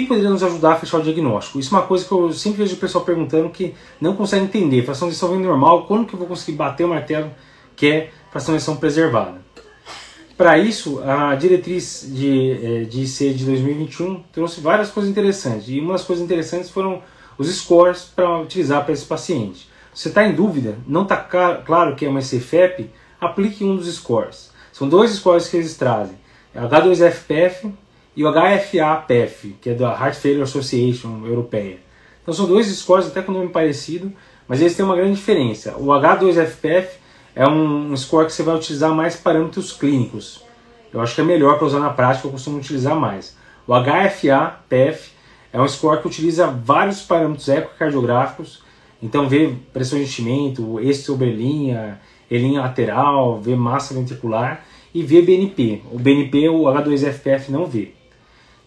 que poderia nos ajudar a fechar o diagnóstico? Isso é uma coisa que eu sempre vejo o pessoal perguntando que não consegue entender. Fração de ejeção normal, quando que eu vou conseguir bater o martelo que é fração de ejeção preservada? Para isso, a diretriz de, eh, de IC de 2021 trouxe várias coisas interessantes. E uma das coisas interessantes foram os scores para utilizar para esse paciente. Se você está em dúvida, não está claro que é uma CFEP, aplique um dos scores. São dois scores que eles trazem: H2FPF e o HFA-PF, que é da Heart Failure Association Europeia. Então são dois scores até com nome parecido, mas eles têm uma grande diferença. O H2FPF é um score que você vai utilizar mais parâmetros clínicos. Eu acho que é melhor para usar na prática, eu costumo utilizar mais. O HFA-PF é um score que utiliza vários parâmetros ecocardiográficos, então vê pressão de enchimento, esse sobre linha, linha lateral, vê massa ventricular e vê BNP. O BNP o H2FPF não vê.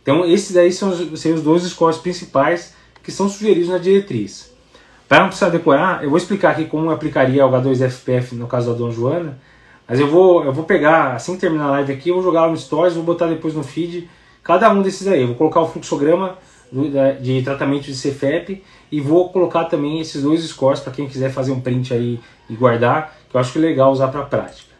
Então esses daí são, são os dois scores principais que são sugeridos na diretriz. Para não precisar decorar, eu vou explicar aqui como aplicaria o H2FPF no caso da Dona Joana, mas eu vou, eu vou pegar, assim que terminar a live aqui, eu vou jogar no Stories, vou botar depois no feed cada um desses aí. Eu vou colocar o fluxograma de tratamento de CFEP e vou colocar também esses dois scores para quem quiser fazer um print aí e guardar, que eu acho que é legal usar para prática.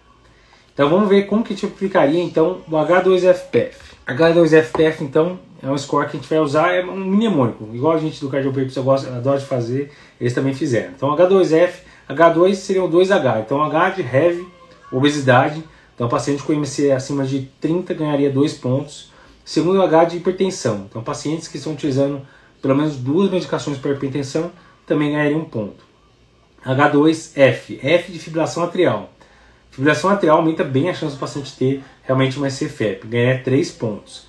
Então vamos ver como que gente aplicaria então o H2FPF. H2FPF então é um score que a gente vai usar, é um mnemônico, igual a gente do Cardiopapers gosta, adora de fazer, eles também fizeram. Então H2F, H2 seriam 2H, então H de heavy, obesidade, então paciente com IMC acima de 30 ganharia 2 pontos. Segundo H de hipertensão, então pacientes que estão utilizando pelo menos duas medicações para hipertensão também ganhariam um ponto. H2F, F de fibrilação atrial. Fibrilação atrial aumenta bem a chance do paciente ter realmente uma CFEP, ganharia 3 pontos.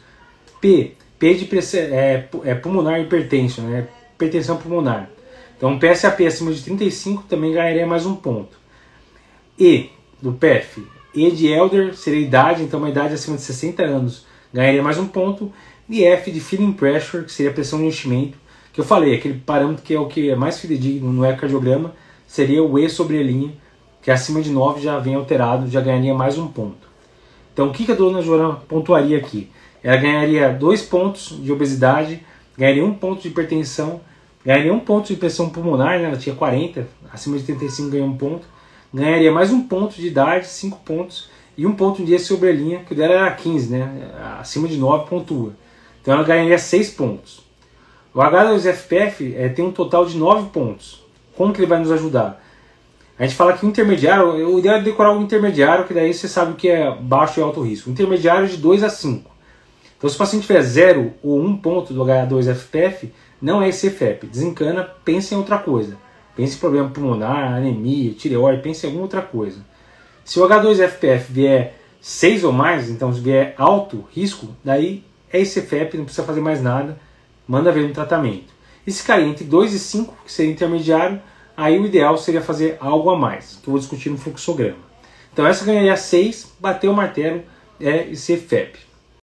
P, P de é, é pulmonar hipertensão, né? hipertensão pulmonar. Então, PSAP acima de 35 também ganharia mais um ponto. E, do PF, E de Elder seria idade, então uma idade acima de 60 anos ganharia mais um ponto. E F de Feeling Pressure, que seria pressão de enchimento, que eu falei, aquele parâmetro que é o que é mais fidedigno no ecocardiograma, seria o E sobre a linha, que acima de 9 já vem alterado, já ganharia mais um ponto. Então, o que a dona Joana pontuaria aqui? Ela ganharia dois pontos de obesidade, ganharia um ponto de hipertensão, ganharia um ponto de pressão pulmonar, né? ela tinha 40, acima de 35 ganhou um ponto, ganharia mais um ponto de idade, 5 pontos, e um ponto de sobre que o dela era 15, né? acima de 9 pontua. Então ela ganharia 6 pontos. O H2FPF é, tem um total de 9 pontos. Como que ele vai nos ajudar? A gente fala que intermediário, o ideal é decorar o intermediário, que daí você sabe o que é baixo e alto risco. Intermediário é de 2 a 5. Então, se o paciente tiver 0 ou 1 um ponto do H2FPF, não é CFEP. Desencana, pense em outra coisa. Pense em problema pulmonar, anemia, tireoide, pense em alguma outra coisa. Se o H2FPF vier 6 ou mais, então se vier alto risco, daí é CFEP, não precisa fazer mais nada, manda ver no tratamento. E se cair entre 2 e 5, que seria intermediário, aí o ideal seria fazer algo a mais, que eu vou discutir no fluxograma. Então essa ganharia 6, bateu o martelo, é CFEP.